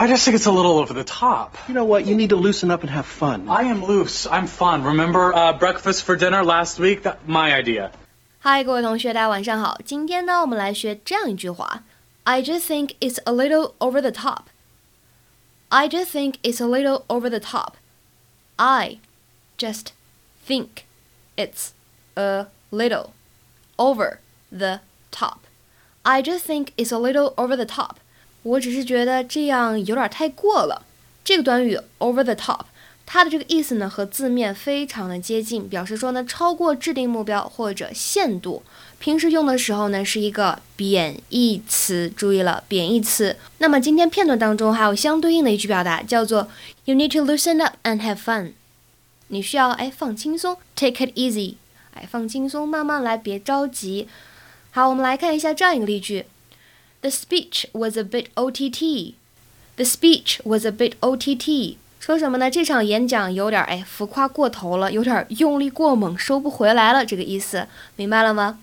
I just think it's a little over the top. You know what? You need to loosen up and have fun. I am loose. I'm fun. Remember uh, breakfast for dinner last week? That my idea. 嗨，各位同学，大家晚上好。今天呢，我们来学这样一句话：I just think it's a little over the top. I just think it's a little over the top. I just think it's a little over the top. I just think it's a little over the top. 我只是觉得这样有点太过了。这个短语 over the top，它的这个意思呢和字面非常的接近，表示说呢超过制定目标或者限度。平时用的时候呢是一个贬义词，注意了，贬义词。那么今天片段当中还有相对应的一句表达，叫做 You need to loosen up and have fun。你需要哎放轻松，take it easy，哎放轻松，慢慢来，别着急。好，我们来看一下这样一个例句。The speech was a bit OTT. The speech was a bit OTT. 说什么呢？这场演讲有点哎浮夸过头了，有点用力过猛，收不回来了，这个意思，明白了吗？